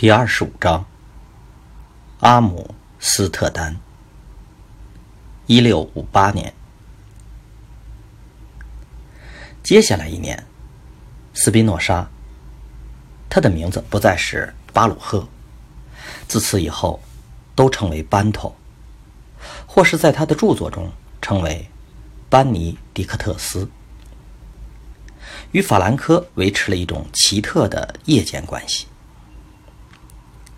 第二十五章，阿姆斯特丹，一六五八年。接下来一年，斯宾诺莎，他的名字不再是巴鲁赫，自此以后，都称为班托，或是在他的著作中称为班尼迪克特斯，与法兰科维持了一种奇特的夜间关系。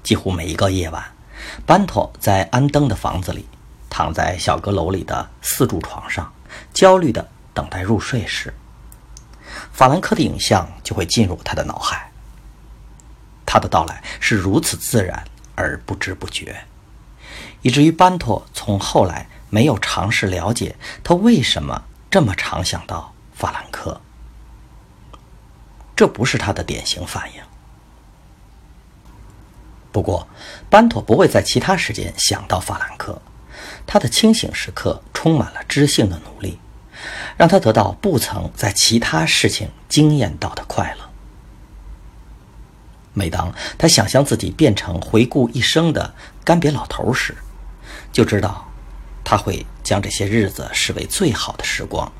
几乎每一个夜晚，班托在安登的房子里，躺在小阁楼里的四柱床上，焦虑地等待入睡时，法兰克的影像就会进入他的脑海。他的到来是如此自然而不知不觉，以至于班托从后来没有尝试了解他为什么这么常想到法兰克。这不是他的典型反应。不过，班妥不会在其他时间想到法兰克。他的清醒时刻充满了知性的努力，让他得到不曾在其他事情惊艳到的快乐。每当他想象自己变成回顾一生的干瘪老头时，就知道他会将这些日子视为最好的时光。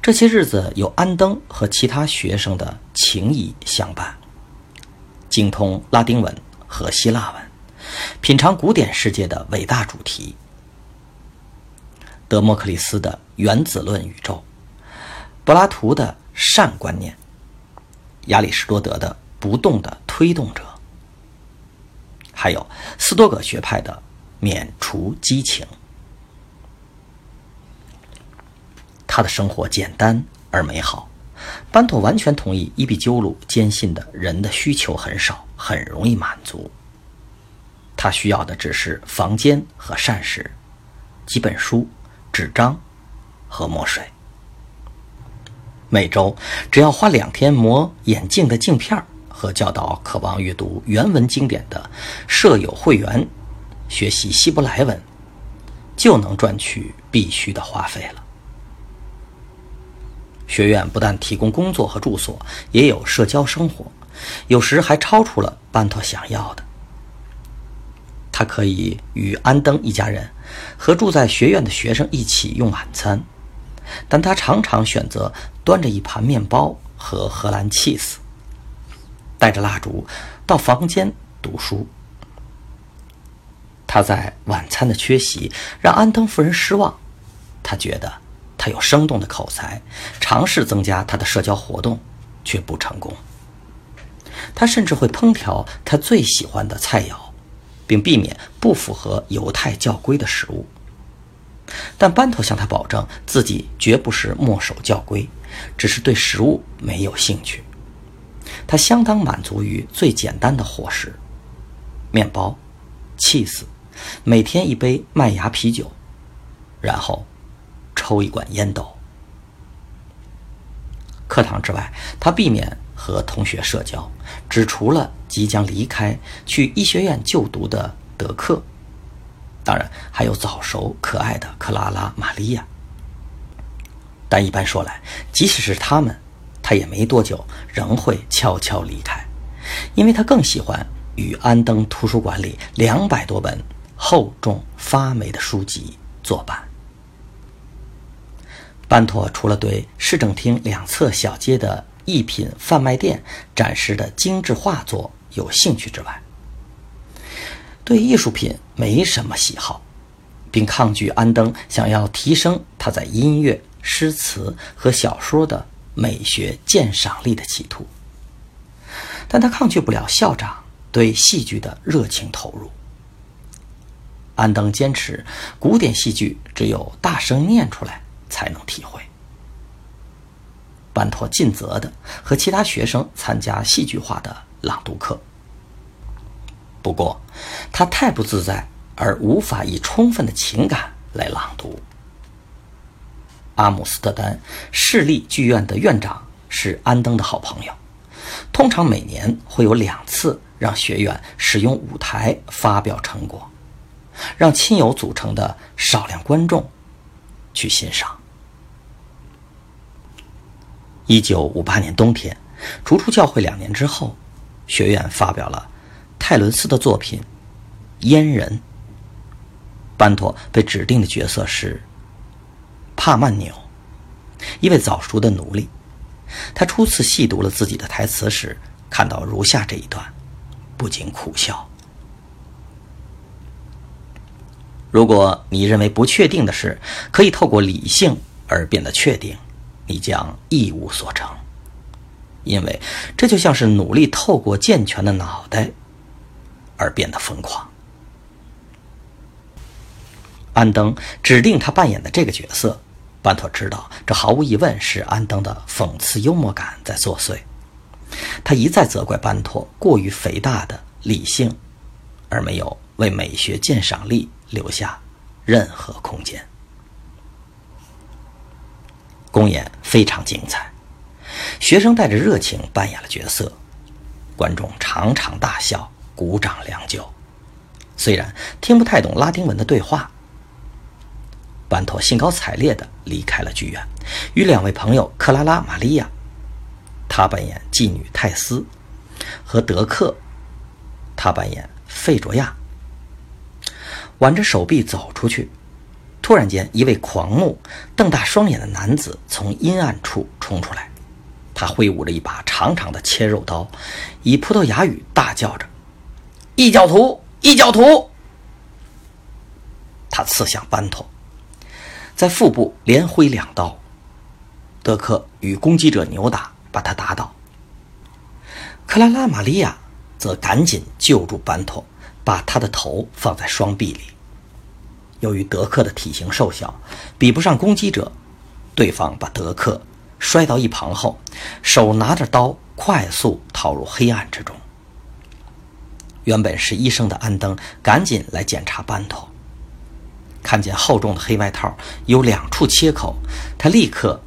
这些日子有安登和其他学生的情谊相伴，精通拉丁文。和希腊文，品尝古典世界的伟大主题：德谟克利斯的原子论宇宙，柏拉图的善观念，亚里士多德的不动的推动者，还有斯多葛学派的免除激情。他的生活简单而美好。班托完全同意伊壁鸠鲁坚信的人的需求很少，很容易满足。他需要的只是房间和膳食，几本书、纸张和墨水。每周只要花两天磨眼镜的镜片和教导渴望阅读原文经典的舍友会员学习希伯来文，就能赚取必须的花费了。学院不但提供工作和住所，也有社交生活，有时还超出了班托想要的。他可以与安登一家人和住在学院的学生一起用晚餐，但他常常选择端着一盘面包和荷兰 cheese，带着蜡烛到房间读书。他在晚餐的缺席让安登夫人失望，他觉得。他有生动的口才，尝试增加他的社交活动，却不成功。他甚至会烹调他最喜欢的菜肴，并避免不符合犹太教规的食物。但班头向他保证，自己绝不是墨守教规，只是对食物没有兴趣。他相当满足于最简单的伙食：面包、cheese，每天一杯麦芽啤酒，然后。抽一管烟斗。课堂之外，他避免和同学社交，只除了即将离开去医学院就读的德克，当然还有早熟可爱的克拉拉玛利亚。但一般说来，即使是他们，他也没多久仍会悄悄离开，因为他更喜欢与安登图书馆里两百多本厚重发霉的书籍作伴。班托除了对市政厅两侧小街的艺品贩卖店展示的精致画作有兴趣之外，对艺术品没什么喜好，并抗拒安登想要提升他在音乐、诗词和小说的美学鉴赏力的企图。但他抗拒不了校长对戏剧的热情投入。安登坚持，古典戏剧只有大声念出来。才能体会。班托尽责的和其他学生参加戏剧化的朗读课。不过，他太不自在，而无法以充分的情感来朗读。阿姆斯特丹市立剧院的院长是安登的好朋友，通常每年会有两次让学院使用舞台发表成果，让亲友组成的少量观众去欣赏。一九五八年冬天，逐出教会两年之后，学院发表了泰伦斯的作品《阉人》。班托被指定的角色是帕曼纽，一位早熟的奴隶。他初次细读了自己的台词时，看到如下这一段，不禁苦笑：如果你认为不确定的事可以透过理性而变得确定。你将一无所成，因为这就像是努力透过健全的脑袋而变得疯狂。安登指定他扮演的这个角色，班托知道这毫无疑问是安登的讽刺幽默感在作祟。他一再责怪班托过于肥大的理性，而没有为美学鉴赏力留下任何空间。公演非常精彩，学生带着热情扮演了角色，观众场场大笑，鼓掌良久。虽然听不太懂拉丁文的对话，班托兴高采烈地离开了剧院，与两位朋友克拉拉·玛利亚，他扮演妓女泰斯，和德克，他扮演费卓亚，挽着手臂走出去。突然间，一位狂怒、瞪大双眼的男子从阴暗处冲出来，他挥舞着一把长长的切肉刀，以葡萄牙语大叫着：“异教徒！异教徒！”他刺向班托，在腹部连挥两刀。德克与攻击者扭打，把他打倒。克拉拉·玛利亚则赶紧救助班托，把他的头放在双臂里。由于德克的体型瘦小，比不上攻击者，对方把德克摔到一旁后，手拿着刀，快速逃入黑暗之中。原本是医生的安登赶紧来检查班头，看见厚重的黑外套有两处切口，他立刻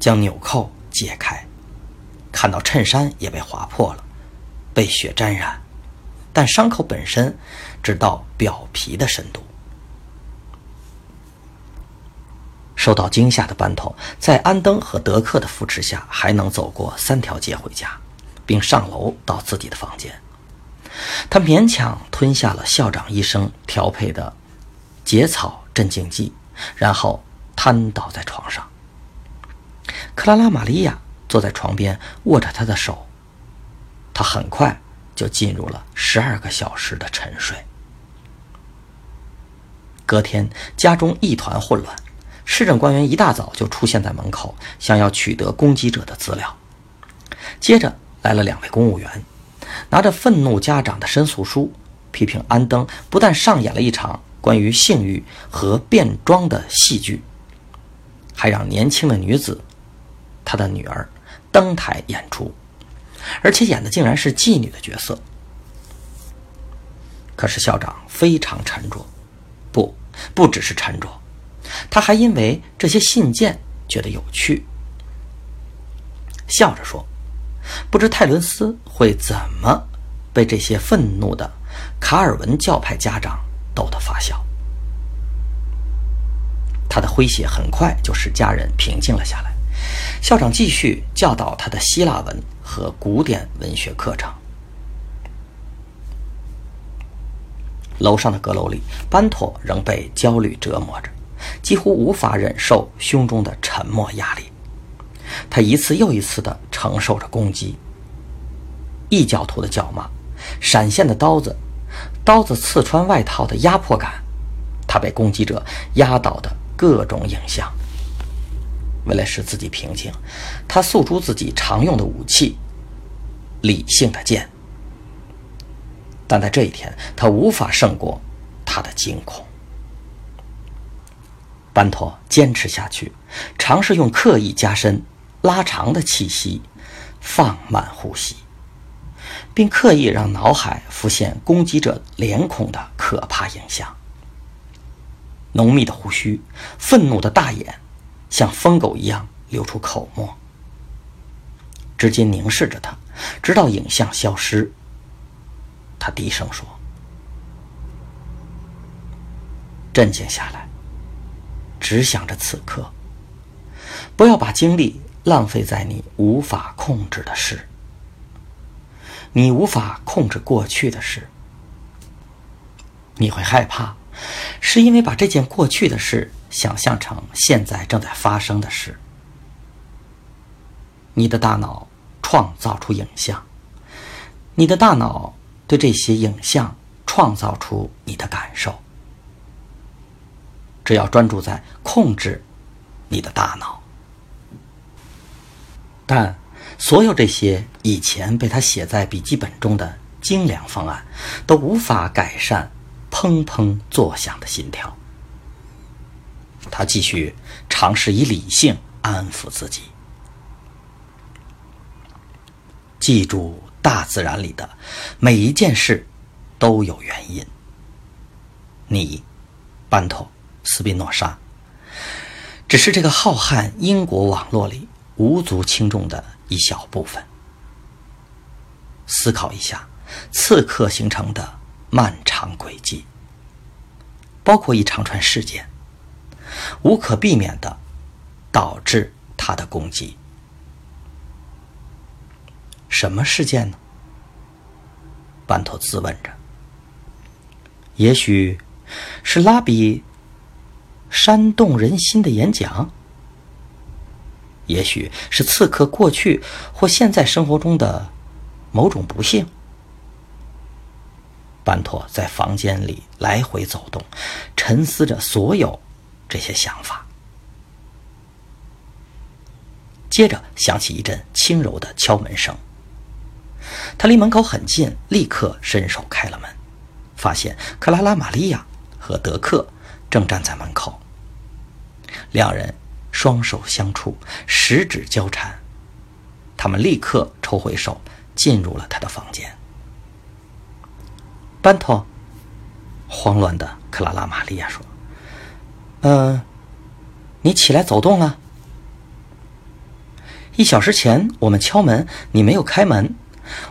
将纽扣解开，看到衬衫也被划破了，被血沾染，但伤口本身只到表皮的深度。受到惊吓的班头，在安登和德克的扶持下，还能走过三条街回家，并上楼到自己的房间。他勉强吞下了校长医生调配的解草镇静剂，然后瘫倒在床上。克拉拉·玛利亚坐在床边，握着他的手。他很快就进入了十二个小时的沉睡。隔天，家中一团混乱。市政官员一大早就出现在门口，想要取得攻击者的资料。接着来了两位公务员，拿着愤怒家长的申诉书，批评安登不但上演了一场关于性欲和变装的戏剧，还让年轻的女子，他的女儿登台演出，而且演的竟然是妓女的角色。可是校长非常沉着，不，不只是沉着。他还因为这些信件觉得有趣，笑着说：“不知泰伦斯会怎么被这些愤怒的卡尔文教派家长逗得发笑。”他的诙谐很快就使家人平静了下来。校长继续教导他的希腊文和古典文学课程。楼上的阁楼里，班托仍被焦虑折磨着。几乎无法忍受胸中的沉默压力，他一次又一次地承受着攻击。异教徒的叫骂，闪现的刀子，刀子刺穿外套的压迫感，他被攻击者压倒的各种影像。为了使自己平静，他诉诸自己常用的武器——理性的剑。但在这一天，他无法胜过他的惊恐。班托坚持下去，尝试用刻意加深、拉长的气息，放慢呼吸，并刻意让脑海浮现攻击者脸孔的可怕影像。浓密的胡须，愤怒的大眼，像疯狗一样流出口沫。直接凝视着他，直到影像消失。他低声说：“镇静下来。”只想着此刻，不要把精力浪费在你无法控制的事。你无法控制过去的事，你会害怕，是因为把这件过去的事想象成现在正在发生的事。你的大脑创造出影像，你的大脑对这些影像创造出你的感受。只要专注在控制你的大脑，但所有这些以前被他写在笔记本中的精良方案，都无法改善砰砰作响的心跳。他继续尝试以理性安抚自己，记住大自然里的每一件事都有原因。你，班头。斯宾诺莎，只是这个浩瀚因果网络里无足轻重的一小部分。思考一下，刺客形成的漫长轨迹，包括一长串事件，无可避免的导致他的攻击。什么事件呢？班托自问着。也许是拉比。煽动人心的演讲，也许是刺客过去或现在生活中的某种不幸。班托在房间里来回走动，沉思着所有这些想法。接着响起一阵轻柔的敲门声，他离门口很近，立刻伸手开了门，发现克拉拉玛利亚和德克正站在门口。两人双手相触，十指交缠。他们立刻抽回手，进入了他的房间。班托，慌乱的克拉拉玛利亚说：“嗯，你起来走动了。一小时前我们敲门，你没有开门。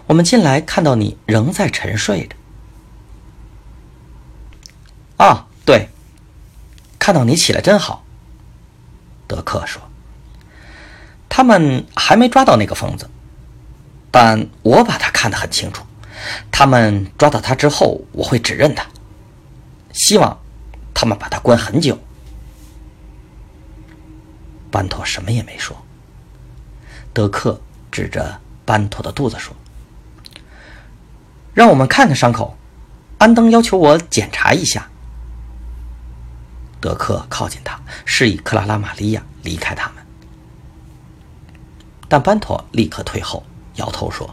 我们进来看到你仍在沉睡着。啊，对，看到你起来真好。”德克说：“他们还没抓到那个疯子，但我把他看得很清楚。他们抓到他之后，我会指认他。希望他们把他关很久。”班托什么也没说。德克指着班托的肚子说：“让我们看看伤口。安登要求我检查一下。”德克靠近他，示意克拉拉玛利亚离开他们，但班托立刻退后，摇头说：“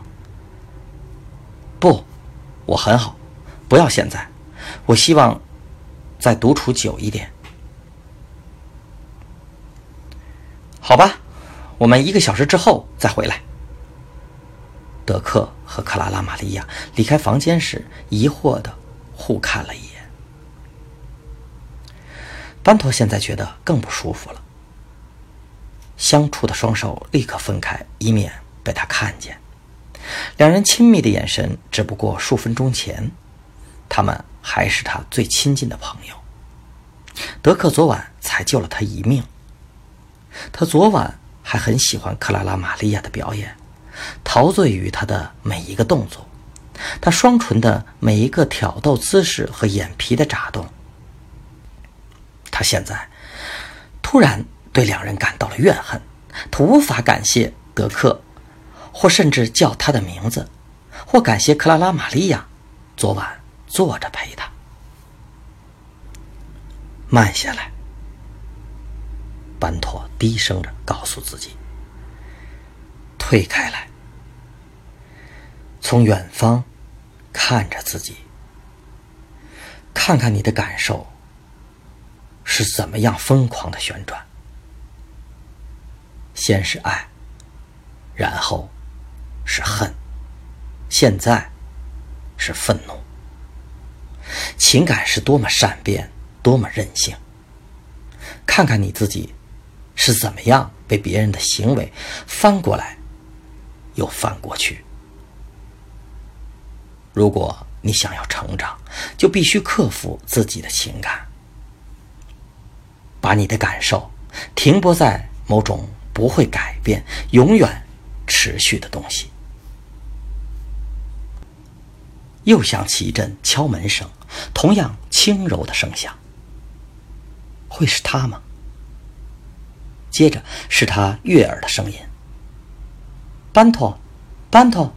不，我很好，不要现在。我希望再独处久一点。好吧，我们一个小时之后再回来。”德克和克拉拉玛利亚离开房间时，疑惑的互看了一眼。班托现在觉得更不舒服了。相处的双手立刻分开，以免被他看见。两人亲密的眼神，只不过数分钟前，他们还是他最亲近的朋友。德克昨晚才救了他一命。他昨晚还很喜欢克拉拉玛利亚的表演，陶醉于她的每一个动作，她双唇的每一个挑逗姿势和眼皮的眨动。他现在突然对两人感到了怨恨，他无法感谢德克，或甚至叫他的名字，或感谢克拉拉玛利亚昨晚坐着陪他。慢下来，班托低声着告诉自己：“退开来，从远方看着自己，看看你的感受。”是怎么样疯狂的旋转。先是爱，然后是恨，现在是愤怒。情感是多么善变，多么任性。看看你自己是怎么样被别人的行为翻过来又翻过去。如果你想要成长，就必须克服自己的情感，把你的感受停泊在某种不会改变、永远持续的东西。又响起一阵敲门声，同样轻柔的声响。会是他吗？接着是他悦耳的声音：“班托，班托，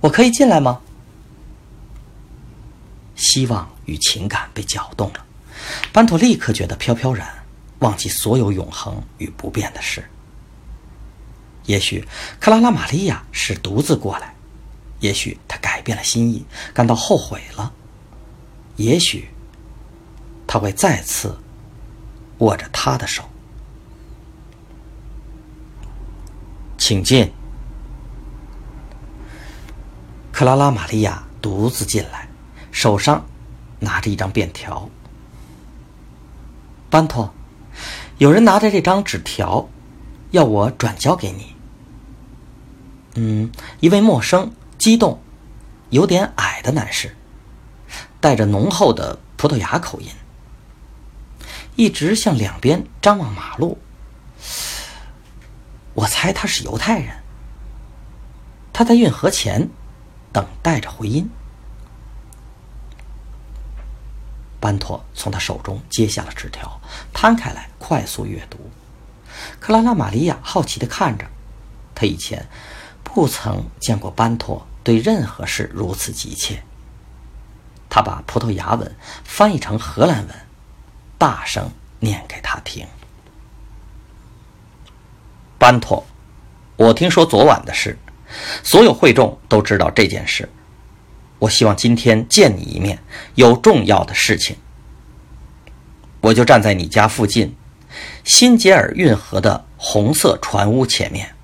我可以进来吗？”希望与情感被搅动了，班托立刻觉得飘飘然，忘记所有永恒与不变的事。也许克拉拉玛利亚是独自过来，也许她改变了心意，感到后悔了，也许他会再次握着他的手。请进。克拉拉玛利亚独自进来。手上拿着一张便条，班托，有人拿着这张纸条，要我转交给你。嗯，一位陌生、激动、有点矮的男士，带着浓厚的葡萄牙口音，一直向两边张望马路。我猜他是犹太人，他在运河前等待着回音。班托从他手中接下了纸条，摊开来快速阅读。克拉拉玛利亚好奇地看着，他以前不曾见过班托对任何事如此急切。他把葡萄牙文翻译成荷兰文，大声念给他听：“班托，我听说昨晚的事，所有会众都知道这件事。”我希望今天见你一面，有重要的事情。我就站在你家附近，新杰尔运河的红色船屋前面。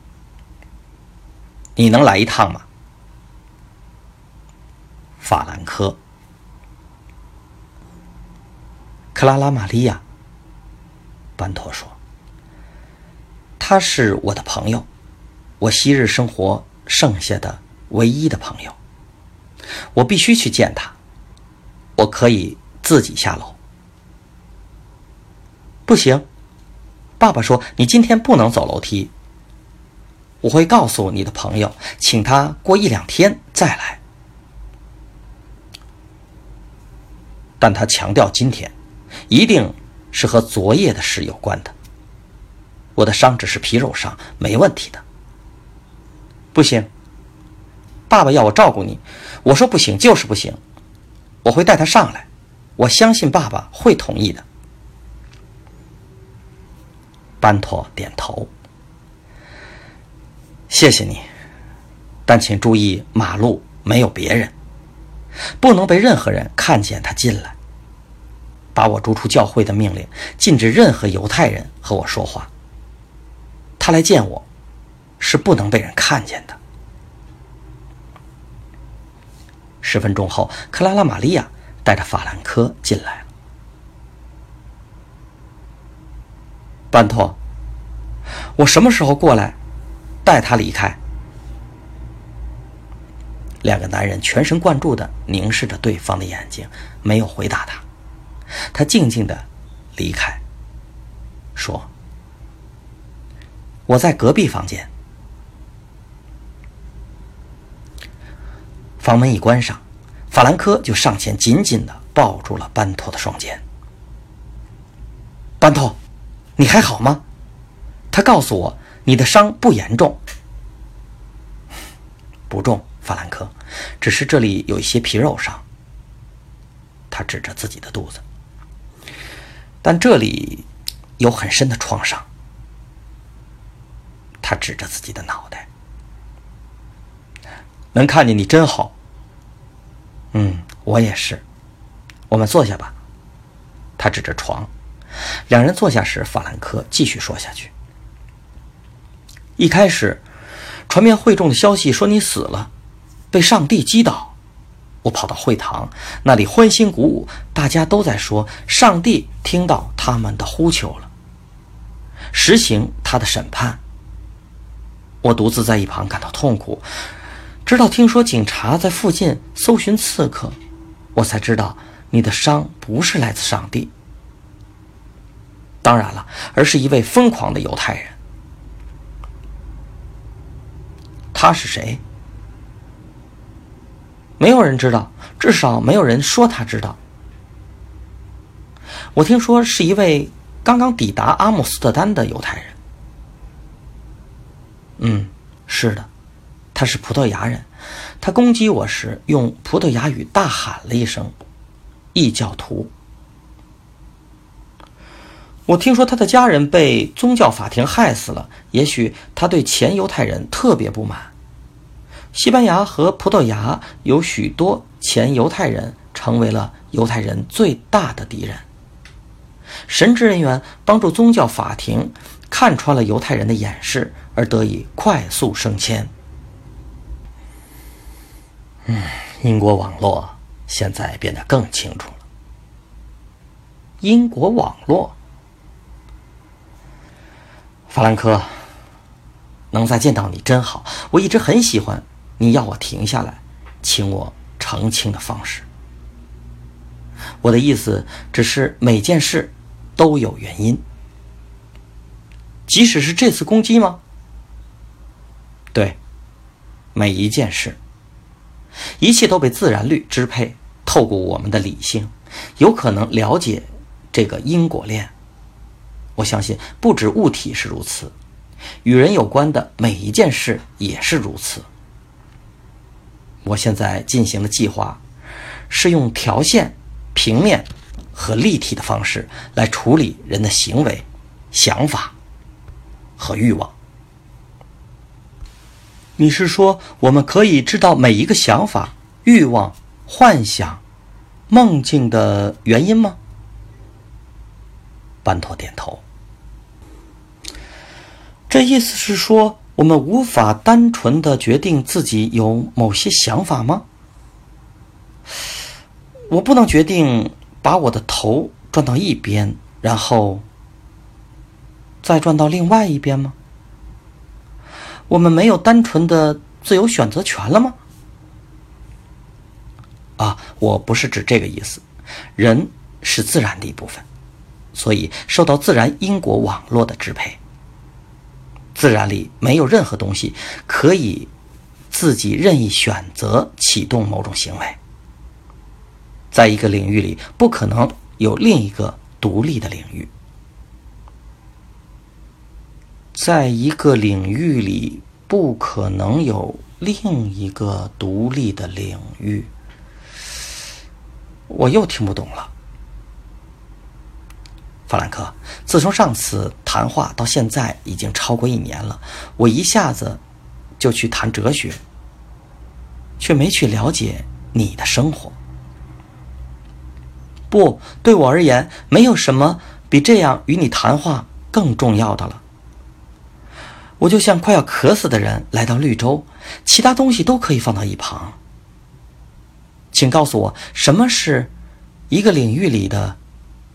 你能来一趟吗？法兰科，克拉拉玛利亚，班托说：“他是我的朋友，我昔日生活剩下的唯一的朋友。”我必须去见他。我可以自己下楼。不行，爸爸说你今天不能走楼梯。我会告诉你的朋友，请他过一两天再来。但他强调今天，一定是和昨夜的事有关的。我的伤只是皮肉伤，没问题的。不行。爸爸要我照顾你，我说不行，就是不行。我会带他上来，我相信爸爸会同意的。班托点头，谢谢你，但请注意，马路没有别人，不能被任何人看见他进来。把我逐出教会的命令，禁止任何犹太人和我说话。他来见我，是不能被人看见的。十分钟后，克拉拉玛利亚带着法兰科进来了。班托，我什么时候过来带他离开？两个男人全神贯注的凝视着对方的眼睛，没有回答他。他静静的离开，说：“我在隔壁房间。”房门一关上，法兰科就上前紧紧的抱住了班托的双肩。班托，你还好吗？他告诉我你的伤不严重。不重，法兰科，只是这里有一些皮肉伤。他指着自己的肚子，但这里有很深的创伤。他指着自己的脑袋。能看见你真好。嗯，我也是。我们坐下吧。他指着床，两人坐下时，法兰克继续说下去。一开始，传遍会众的消息说你死了，被上帝击倒。我跑到会堂，那里欢欣鼓舞，大家都在说上帝听到他们的呼求了，实行他的审判。我独自在一旁感到痛苦，直到听说警察在附近搜寻刺客，我才知道你的伤不是来自上帝，当然了，而是一位疯狂的犹太人。他是谁？没有人知道，至少没有人说他知道。我听说是一位刚刚抵达阿姆斯特丹的犹太人。嗯，是的，他是葡萄牙人。他攻击我时用葡萄牙语大喊了一声“异教徒”。我听说他的家人被宗教法庭害死了。也许他对前犹太人特别不满。西班牙和葡萄牙有许多前犹太人成为了犹太人最大的敌人。神职人员帮助宗教法庭看穿了犹太人的掩饰，而得以快速升迁。嗯，英国网络现在变得更清楚了。英国网络，法兰克，能再见到你真好，我一直很喜欢。你要我停下来，请我澄清的方式。我的意思只是每件事都有原因，即使是这次攻击吗？对，每一件事，一切都被自然律支配，透过我们的理性，有可能了解这个因果链。我相信不止物体是如此，与人有关的每一件事也是如此。我现在进行的计划，是用条线、平面和立体的方式来处理人的行为、想法和欲望。你是说，我们可以知道每一个想法、欲望、幻想、梦境的原因吗？班托点头。这意思是说。我们无法单纯的决定自己有某些想法吗？我不能决定把我的头转到一边，然后再转到另外一边吗？我们没有单纯的自由选择权了吗？啊，我不是指这个意思。人是自然的一部分，所以受到自然因果网络的支配。自然里没有任何东西可以自己任意选择启动某种行为。在一个领域里，不可能有另一个独立的领域。在一个领域里，不可能有另一个独立的领域。我又听不懂了。法兰克，自从上次谈话到现在已经超过一年了。我一下子就去谈哲学，却没去了解你的生活。不，对我而言，没有什么比这样与你谈话更重要的了。我就像快要渴死的人来到绿洲，其他东西都可以放到一旁。请告诉我，什么是一个领域里的？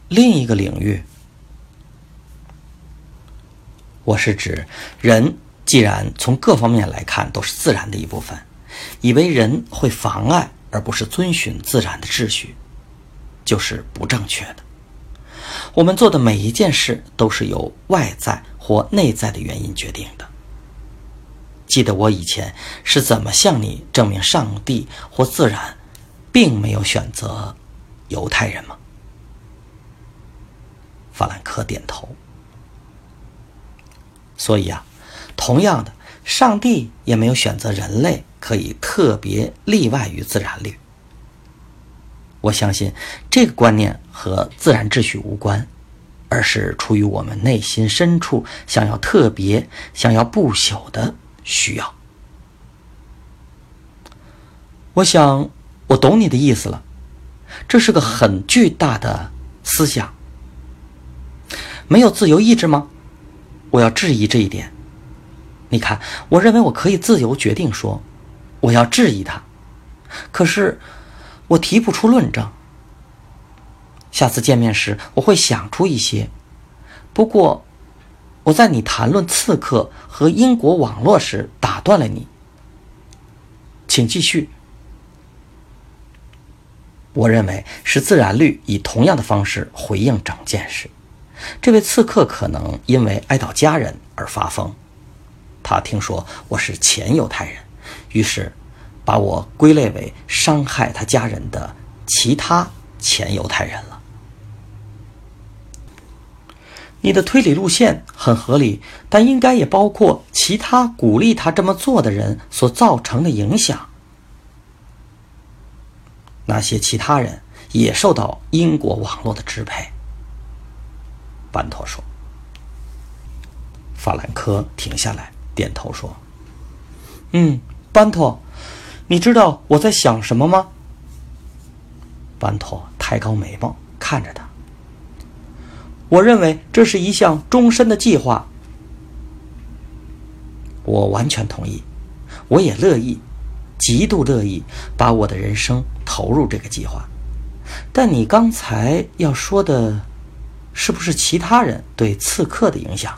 另一个领域，我是指人，既然从各方面来看都是自然的一部分，以为人会妨碍而不是遵循自然的秩序，就是不正确的。我们做的每一件事都是由外在或内在的原因决定的。记得我以前是怎么向你证明上帝或自然，并没有选择犹太人吗？法兰克点头。所以啊，同样的，上帝也没有选择人类可以特别例外于自然律。我相信这个观念和自然秩序无关，而是出于我们内心深处想要特别、想要不朽的需要。我想我懂你的意思了，这是个很巨大的思想。没有自由意志吗？我要质疑这一点。你看，我认为我可以自由决定说，我要质疑他，可是我提不出论证。下次见面时，我会想出一些。不过，我在你谈论刺客和英国网络时打断了你，请继续。我认为是自然律以同样的方式回应整件事。这位刺客可能因为哀悼家人而发疯。他听说我是前犹太人，于是把我归类为伤害他家人的其他前犹太人了。你的推理路线很合理，但应该也包括其他鼓励他这么做的人所造成的影响。那些其他人也受到英国网络的支配。班托说。法兰科停下来，点头说：“嗯，班托，你知道我在想什么吗？”班托抬高眉毛看着他。我认为这是一项终身的计划。我完全同意，我也乐意，极度乐意把我的人生投入这个计划。但你刚才要说的，是不是其他人对刺客的影响？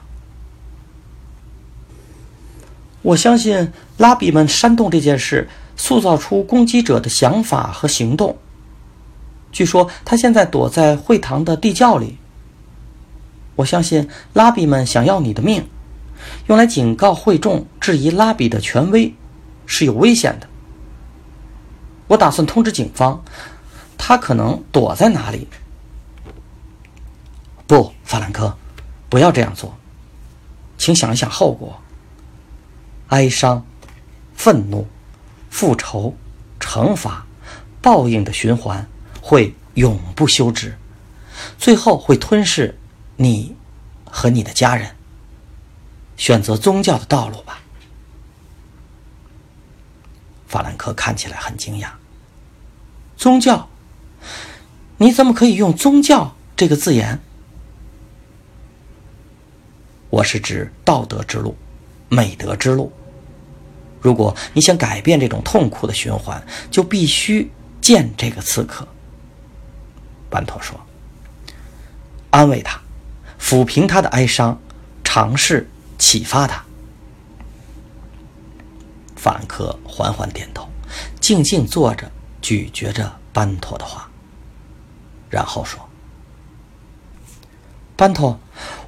我相信拉比们煽动这件事，塑造出攻击者的想法和行动。据说他现在躲在会堂的地窖里。我相信拉比们想要你的命，用来警告会众质疑拉比的权威是有危险的。我打算通知警方，他可能躲在哪里。不，法兰克，不要这样做，请想一想后果。哀伤、愤怒、复仇、惩罚、报应的循环会永不休止，最后会吞噬。你和你的家人选择宗教的道路吧。法兰克看起来很惊讶。宗教？你怎么可以用“宗教”这个字眼？我是指道德之路、美德之路。如果你想改变这种痛苦的循环，就必须见这个刺客。班托说：“安慰他。”抚平他的哀伤，尝试启发他。法兰克缓缓点头，静静坐着，咀嚼着班托的话，然后说：“班托，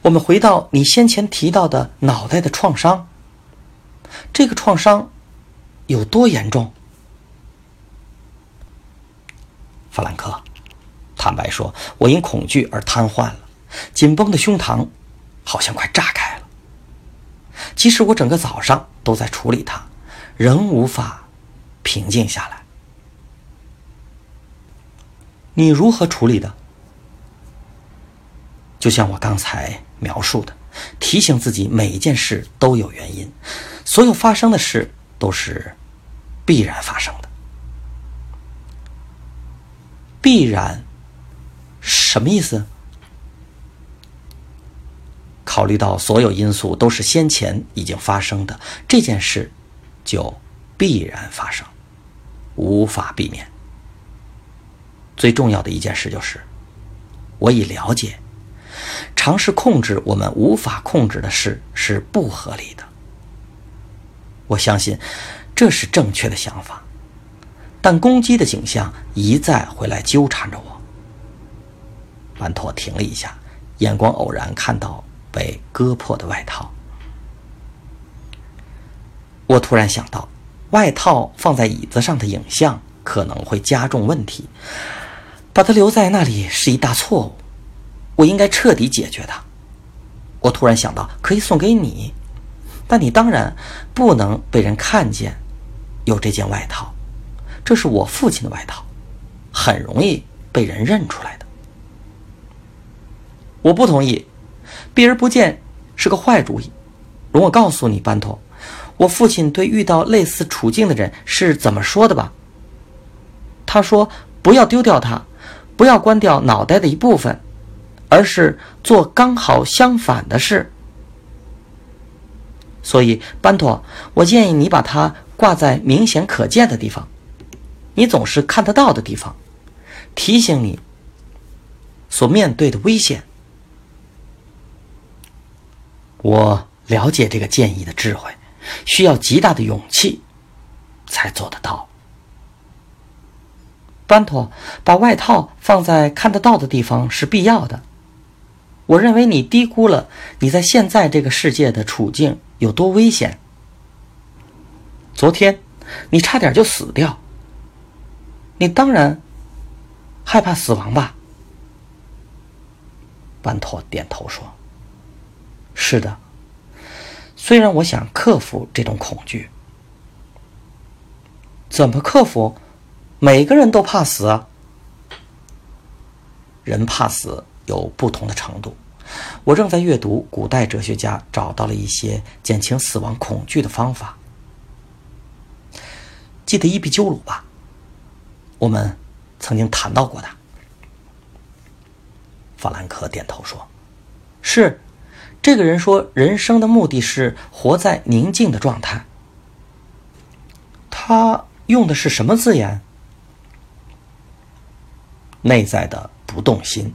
我们回到你先前提到的脑袋的创伤。这个创伤有多严重？”法兰克坦白说：“我因恐惧而瘫痪了。”紧绷的胸膛，好像快炸开了。即使我整个早上都在处理它，仍无法平静下来。你如何处理的？就像我刚才描述的，提醒自己每一件事都有原因，所有发生的事都是必然发生的。必然，什么意思？考虑到所有因素都是先前已经发生的，这件事就必然发生，无法避免。最重要的一件事就是，我已了解，尝试控制我们无法控制的事是不合理的。我相信这是正确的想法，但攻击的景象一再回来纠缠着我。班托停了一下，眼光偶然看到。被割破的外套，我突然想到，外套放在椅子上的影像可能会加重问题，把它留在那里是一大错误。我应该彻底解决它。我突然想到，可以送给你，但你当然不能被人看见有这件外套，这是我父亲的外套，很容易被人认出来的。我不同意。避而不见是个坏主意。容我告诉你，班托，我父亲对遇到类似处境的人是怎么说的吧？他说：“不要丢掉它，不要关掉脑袋的一部分，而是做刚好相反的事。所以，班托，我建议你把它挂在明显可见的地方，你总是看得到的地方，提醒你所面对的危险。我了解这个建议的智慧，需要极大的勇气才做得到。班托，把外套放在看得到的地方是必要的。我认为你低估了你在现在这个世界的处境有多危险。昨天，你差点就死掉。你当然害怕死亡吧？班托点头说：“是的。虽然我想克服这种恐惧，怎么克服？每个人都怕死啊。人怕死。”有不同的程度。我正在阅读古代哲学家找到了一些减轻死亡恐惧的方法。记得伊壁鸠鲁吧？我们曾经谈到过的。法兰克点头说：“是。”这个人说：“人生的目的是活在宁静的状态。”他用的是什么字眼？内在的不动心。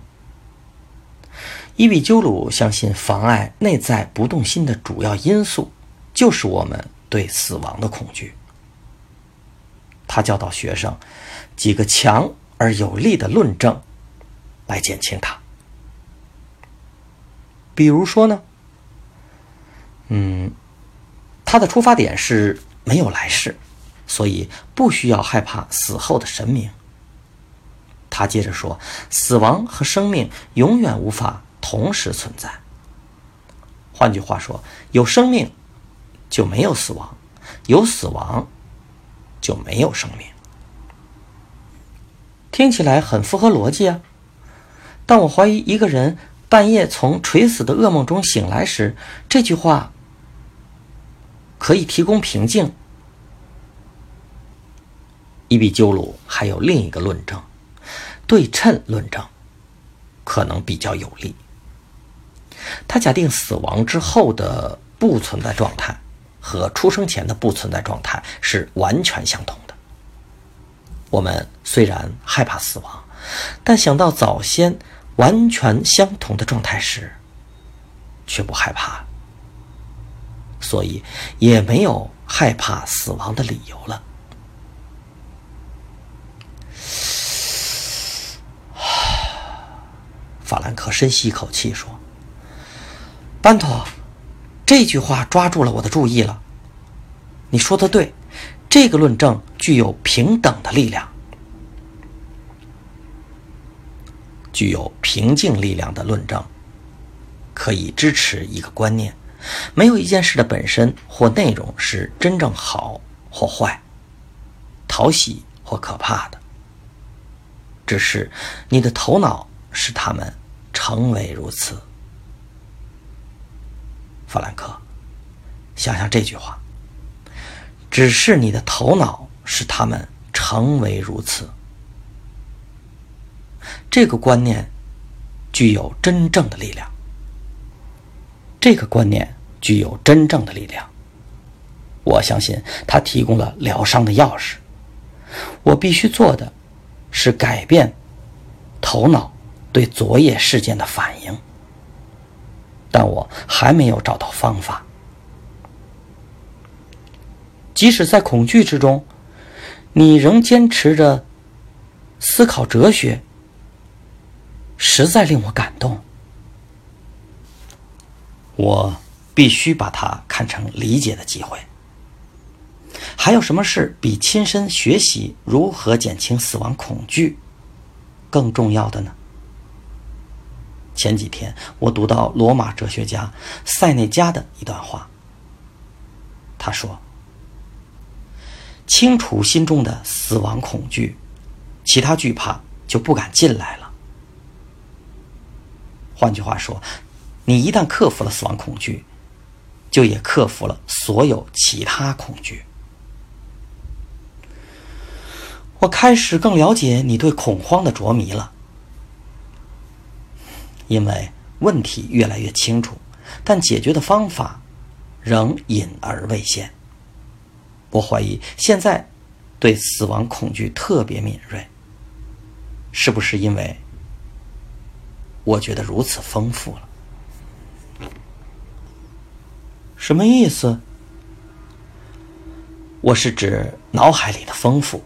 伊比鸠鲁相信，妨碍内在不动心的主要因素，就是我们对死亡的恐惧。他教导学生几个强而有力的论证，来减轻它。比如说呢，嗯，他的出发点是没有来世，所以不需要害怕死后的神明。他接着说，死亡和生命永远无法。同时存在。换句话说，有生命就没有死亡，有死亡就没有生命。听起来很符合逻辑啊！但我怀疑，一个人半夜从垂死的噩梦中醒来时，这句话可以提供平静。伊比鸠鲁还有另一个论证，对称论证可能比较有利。他假定死亡之后的不存在状态和出生前的不存在状态是完全相同的。我们虽然害怕死亡，但想到早先完全相同的状态时，却不害怕，所以也没有害怕死亡的理由了。法兰克深吸一口气说。班托，这句话抓住了我的注意了。你说的对，这个论证具有平等的力量，具有平静力量的论证，可以支持一个观念：没有一件事的本身或内容是真正好或坏、讨喜或可怕的，只是你的头脑使他们成为如此。弗兰克，想想这句话：“只是你的头脑使他们成为如此。”这个观念具有真正的力量。这个观念具有真正的力量。我相信它提供了疗伤的钥匙。我必须做的，是改变头脑对昨夜事件的反应。但我还没有找到方法。即使在恐惧之中，你仍坚持着思考哲学，实在令我感动。我必须把它看成理解的机会。还有什么事比亲身学习如何减轻死亡恐惧更重要的呢？前几天，我读到罗马哲学家塞内加的一段话。他说：“清除心中的死亡恐惧，其他惧怕就不敢进来了。”换句话说，你一旦克服了死亡恐惧，就也克服了所有其他恐惧。我开始更了解你对恐慌的着迷了。因为问题越来越清楚，但解决的方法仍隐而未现。我怀疑现在对死亡恐惧特别敏锐，是不是因为我觉得如此丰富了？什么意思？我是指脑海里的丰富。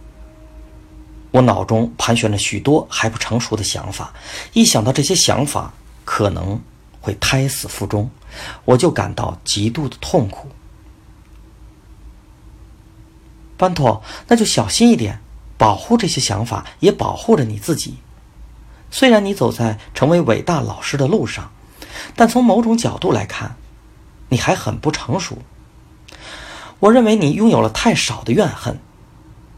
我脑中盘旋着许多还不成熟的想法，一想到这些想法可能会胎死腹中，我就感到极度的痛苦。班托，那就小心一点，保护这些想法，也保护着你自己。虽然你走在成为伟大老师的路上，但从某种角度来看。你还很不成熟，我认为你拥有了太少的怨恨，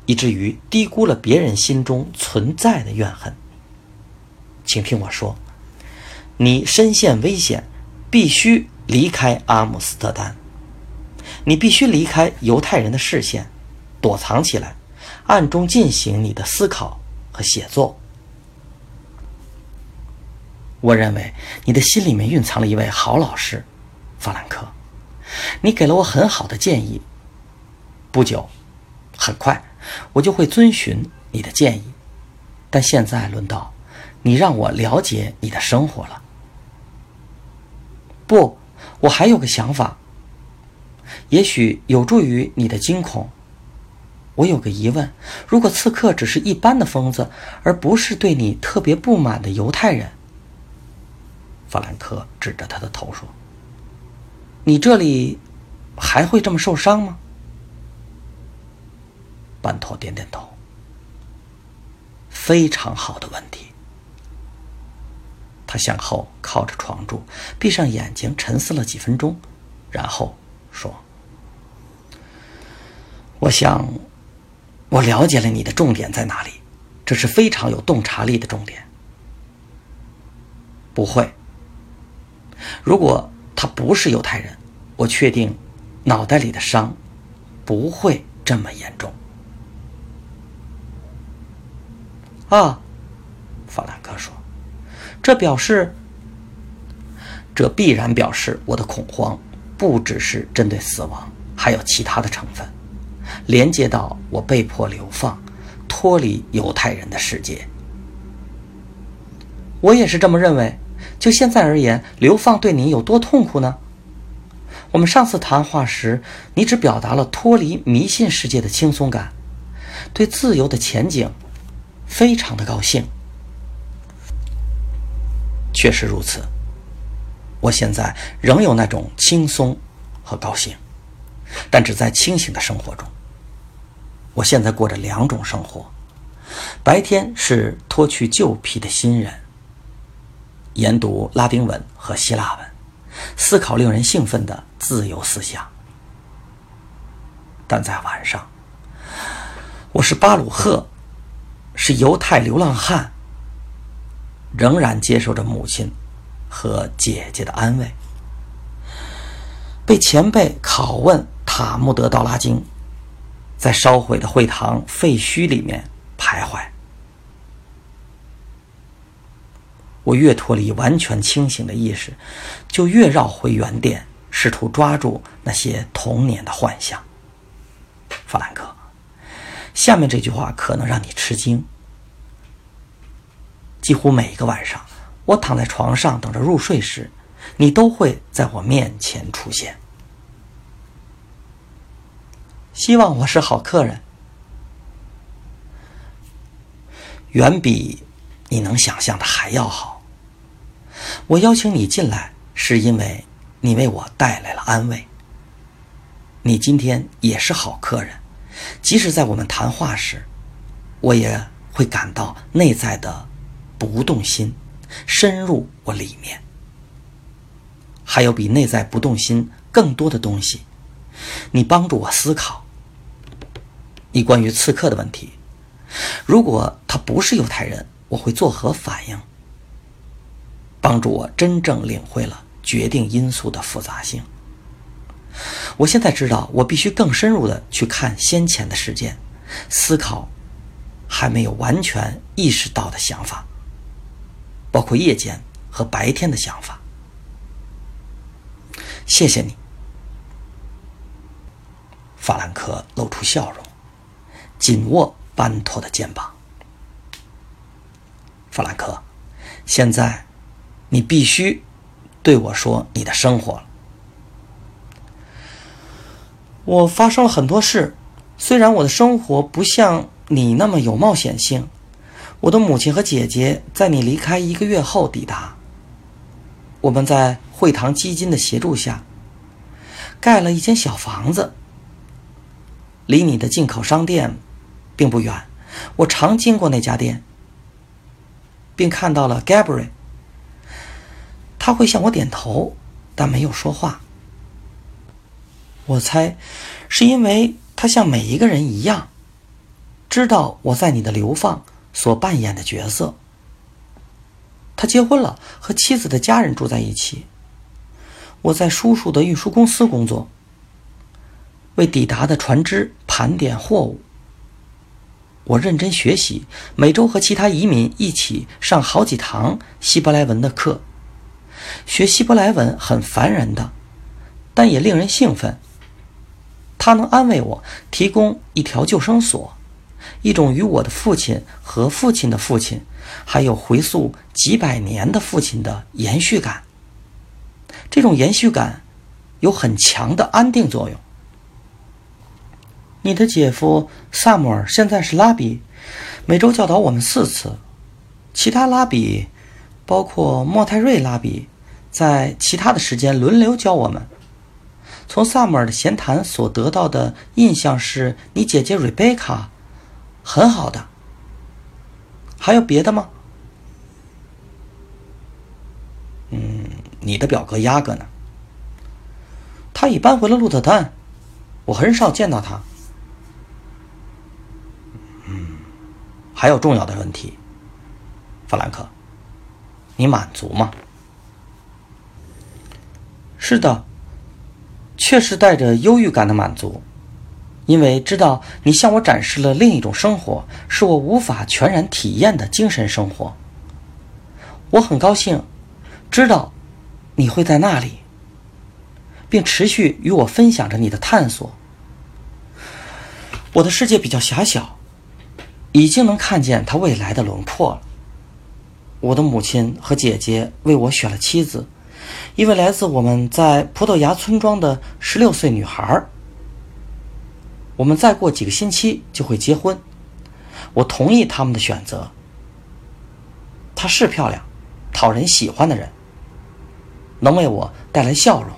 以至于低估了别人心中存在的怨恨。请听我说，你身陷危险，必须离开阿姆斯特丹，你必须离开犹太人的视线，躲藏起来，暗中进行你的思考和写作。我认为你的心里面蕴藏了一位好老师。法兰克，你给了我很好的建议。不久，很快，我就会遵循你的建议。但现在轮到你让我了解你的生活了。不，我还有个想法，也许有助于你的惊恐。我有个疑问：如果刺客只是一般的疯子，而不是对你特别不满的犹太人，法兰克指着他的头说。你这里还会这么受伤吗？班托点点头。非常好的问题。他向后靠着床柱，闭上眼睛，沉思了几分钟，然后说：“我想，我了解了你的重点在哪里。这是非常有洞察力的重点。不会，如果……”他不是犹太人，我确定，脑袋里的伤不会这么严重。啊，法兰克说：“这表示，这必然表示我的恐慌不只是针对死亡，还有其他的成分，连接到我被迫流放，脱离犹太人的世界。我也是这么认为。”就现在而言，流放对你有多痛苦呢？我们上次谈话时，你只表达了脱离迷信世界的轻松感，对自由的前景非常的高兴。确实如此，我现在仍有那种轻松和高兴，但只在清醒的生活中。我现在过着两种生活：白天是脱去旧皮的新人。研读拉丁文和希腊文，思考令人兴奋的自由思想。但在晚上，我是巴鲁赫，是犹太流浪汉，仍然接受着母亲和姐姐的安慰，被前辈拷问塔木德道拉经，在烧毁的会堂废墟里面徘徊。我越脱离完全清醒的意识，就越绕回原点，试图抓住那些童年的幻想。法兰克，下面这句话可能让你吃惊。几乎每一个晚上，我躺在床上等着入睡时，你都会在我面前出现。希望我是好客人，远比。你能想象的还要好。我邀请你进来，是因为你为我带来了安慰。你今天也是好客人，即使在我们谈话时，我也会感到内在的不动心深入我里面。还有比内在不动心更多的东西，你帮助我思考。你关于刺客的问题，如果他不是犹太人。我会作何反应？帮助我真正领会了决定因素的复杂性。我现在知道，我必须更深入的去看先前的事件，思考还没有完全意识到的想法，包括夜间和白天的想法。谢谢你，法兰克露出笑容，紧握班托的肩膀。法兰克，现在你必须对我说你的生活。我发生了很多事，虽然我的生活不像你那么有冒险性。我的母亲和姐姐在你离开一个月后抵达。我们在汇堂基金的协助下，盖了一间小房子，离你的进口商店并不远。我常经过那家店，并看到了 Gabriel。他会向我点头，但没有说话。我猜，是因为他像每一个人一样，知道我在你的流放。所扮演的角色。他结婚了，和妻子的家人住在一起。我在叔叔的运输公司工作，为抵达的船只盘点货物。我认真学习，每周和其他移民一起上好几堂希伯来文的课。学希伯来文很烦人的，但也令人兴奋。它能安慰我，提供一条救生索。一种与我的父亲和父亲的父亲，还有回溯几百年的父亲的延续感。这种延续感有很强的安定作用。你的姐夫萨姆尔现在是拉比，每周教导我们四次。其他拉比，包括莫泰瑞拉比，在其他的时间轮流教我们。从萨姆尔的闲谈所得到的印象是，你姐姐瑞贝卡。很好的，还有别的吗？嗯，你的表哥亚哥呢？他已搬回了鹿特丹，我很少见到他。嗯，还有重要的问题，弗兰克，你满足吗？是的，确实带着忧郁感的满足。因为知道你向我展示了另一种生活，是我无法全然体验的精神生活。我很高兴，知道你会在那里，并持续与我分享着你的探索。我的世界比较狭小，已经能看见它未来的轮廓了。我的母亲和姐姐为我选了妻子，一位来自我们在葡萄牙村庄的十六岁女孩。我们再过几个星期就会结婚，我同意他们的选择。她是漂亮、讨人喜欢的人，能为我带来笑容。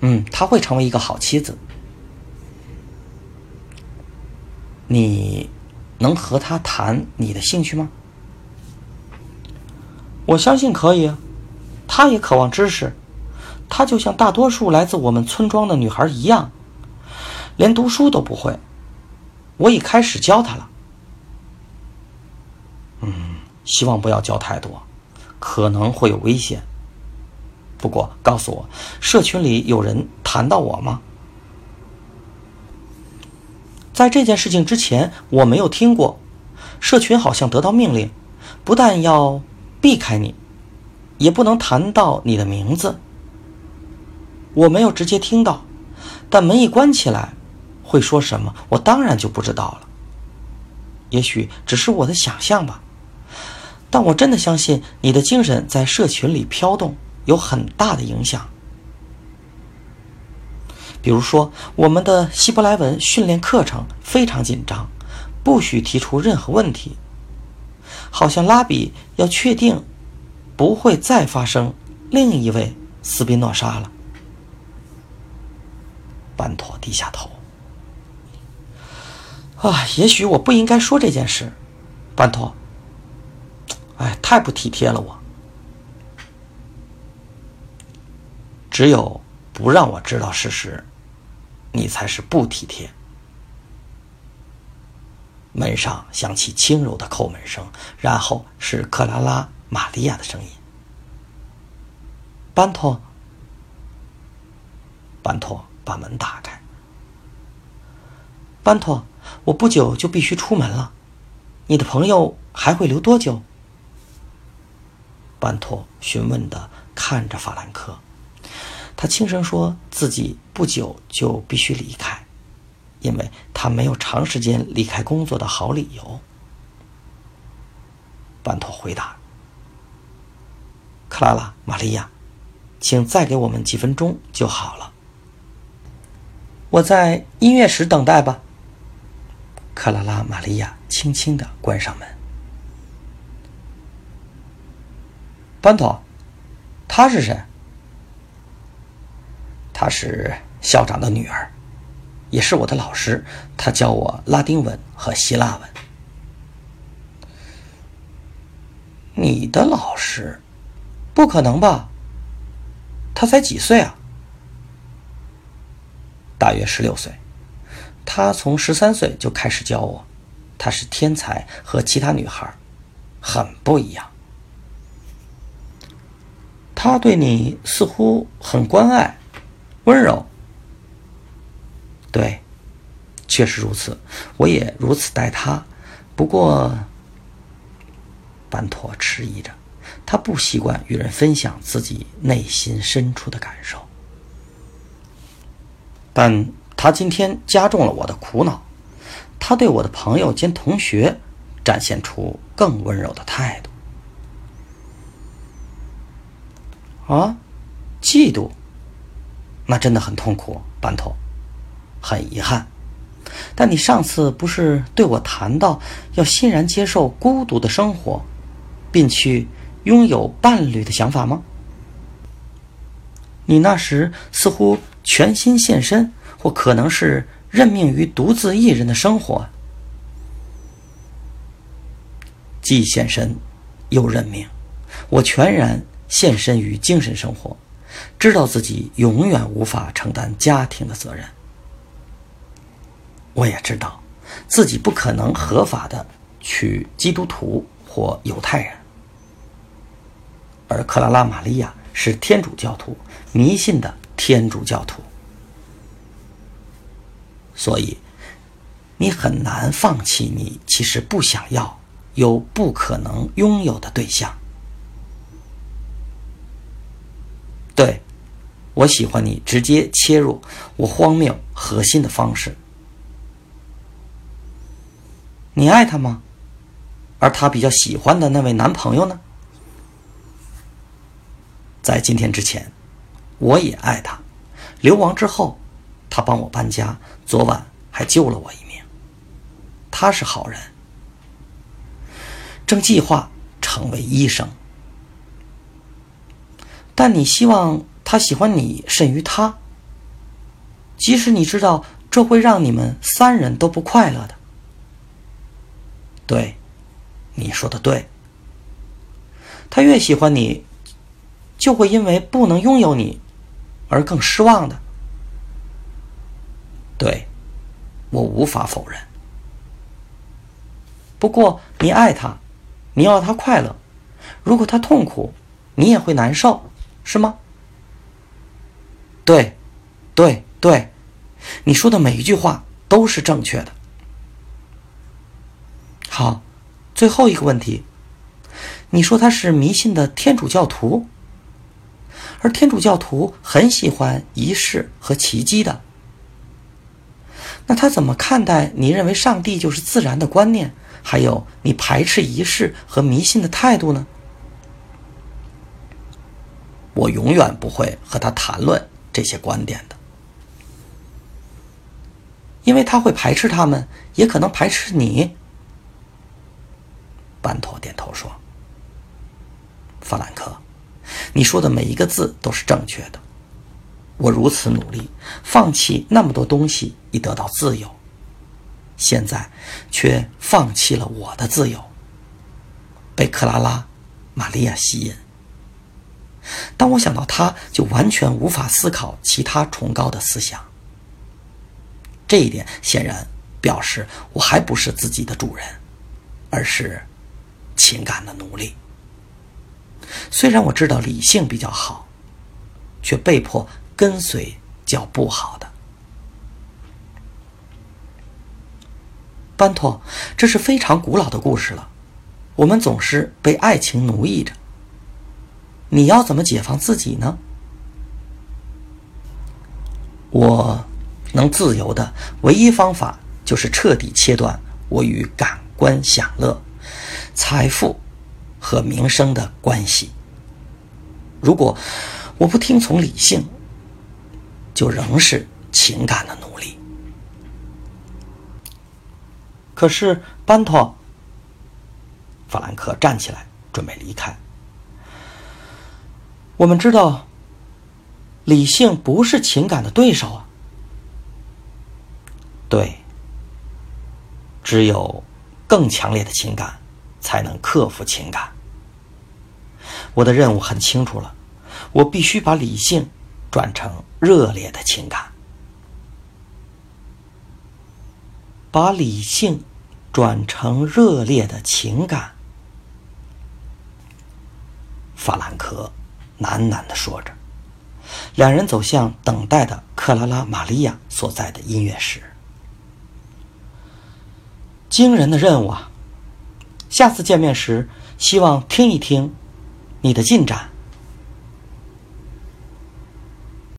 嗯，她会成为一个好妻子。你能和她谈你的兴趣吗？我相信可以啊。她也渴望知识，她就像大多数来自我们村庄的女孩一样。连读书都不会，我已开始教他了。嗯，希望不要教太多，可能会有危险。不过，告诉我，社群里有人谈到我吗？在这件事情之前，我没有听过。社群好像得到命令，不但要避开你，也不能谈到你的名字。我没有直接听到，但门一关起来。会说什么？我当然就不知道了。也许只是我的想象吧，但我真的相信你的精神在社群里飘动，有很大的影响。比如说，我们的希伯来文训练课程非常紧张，不许提出任何问题，好像拉比要确定不会再发生另一位斯宾诺莎了。班托低下头。啊，也许我不应该说这件事，班托。哎，太不体贴了，我。只有不让我知道事实，你才是不体贴。门上响起轻柔的叩门声，然后是克拉拉·玛利亚的声音。班托，班托，把门打开。班托。我不久就必须出门了，你的朋友还会留多久？班托询问的看着法兰克，他轻声说自己不久就必须离开，因为他没有长时间离开工作的好理由。班托回答：“克拉拉·玛利亚，请再给我们几分钟就好了。我在音乐室等待吧。”克拉拉·玛利亚轻轻的关上门。班托，她是谁？她是校长的女儿，也是我的老师。她教我拉丁文和希腊文。你的老师？不可能吧？他才几岁啊？大约十六岁。他从十三岁就开始教我。他是天才，和其他女孩很不一样。他对你似乎很关爱、温柔。对，确实如此。我也如此待他。不过。班托迟疑着，他不习惯与人分享自己内心深处的感受，但他今天加重了我的苦恼。他对我的朋友兼同学展现出更温柔的态度。啊，嫉妒，那真的很痛苦，班头，很遗憾。但你上次不是对我谈到要欣然接受孤独的生活？并去拥有伴侣的想法吗？你那时似乎全心献身，或可能是任命于独自一人的生活，既献身又任命。我全然献身于精神生活，知道自己永远无法承担家庭的责任。我也知道自己不可能合法的娶基督徒或犹太人。而克拉拉·玛利亚是天主教徒，迷信的天主教徒，所以你很难放弃你其实不想要又不可能拥有的对象。对，我喜欢你直接切入我荒谬核心的方式。你爱他吗？而他比较喜欢的那位男朋友呢？在今天之前，我也爱他。流亡之后，他帮我搬家，昨晚还救了我一命。他是好人，正计划成为医生。但你希望他喜欢你甚于他，即使你知道这会让你们三人都不快乐的。对，你说的对。他越喜欢你。就会因为不能拥有你而更失望的。对，我无法否认。不过你爱他，你要他快乐。如果他痛苦，你也会难受，是吗？对，对，对，你说的每一句话都是正确的。好，最后一个问题，你说他是迷信的天主教徒。而天主教徒很喜欢仪式和奇迹的，那他怎么看待你认为上帝就是自然的观念，还有你排斥仪式和迷信的态度呢？我永远不会和他谈论这些观点的，因为他会排斥他们，也可能排斥你。班托点头说：“法兰克。”你说的每一个字都是正确的。我如此努力，放弃那么多东西以得到自由，现在却放弃了我的自由，被克拉拉·玛利亚吸引。当我想到她，就完全无法思考其他崇高的思想。这一点显然表示我还不是自己的主人，而是情感的奴隶。虽然我知道理性比较好，却被迫跟随较不好的。班托，这是非常古老的故事了。我们总是被爱情奴役着。你要怎么解放自己呢？我能自由的唯一方法，就是彻底切断我与感官享乐、财富和名声的关系。如果我不听从理性，就仍是情感的奴隶。可是，班托，法兰克站起来准备离开。我们知道，理性不是情感的对手啊。对，只有更强烈的情感才能克服情感。我的任务很清楚了，我必须把理性转成热烈的情感，把理性转成热烈的情感。法兰克。喃喃的说着，两人走向等待的克拉拉·玛利亚所在的音乐室。惊人的任务啊！下次见面时，希望听一听你的进展。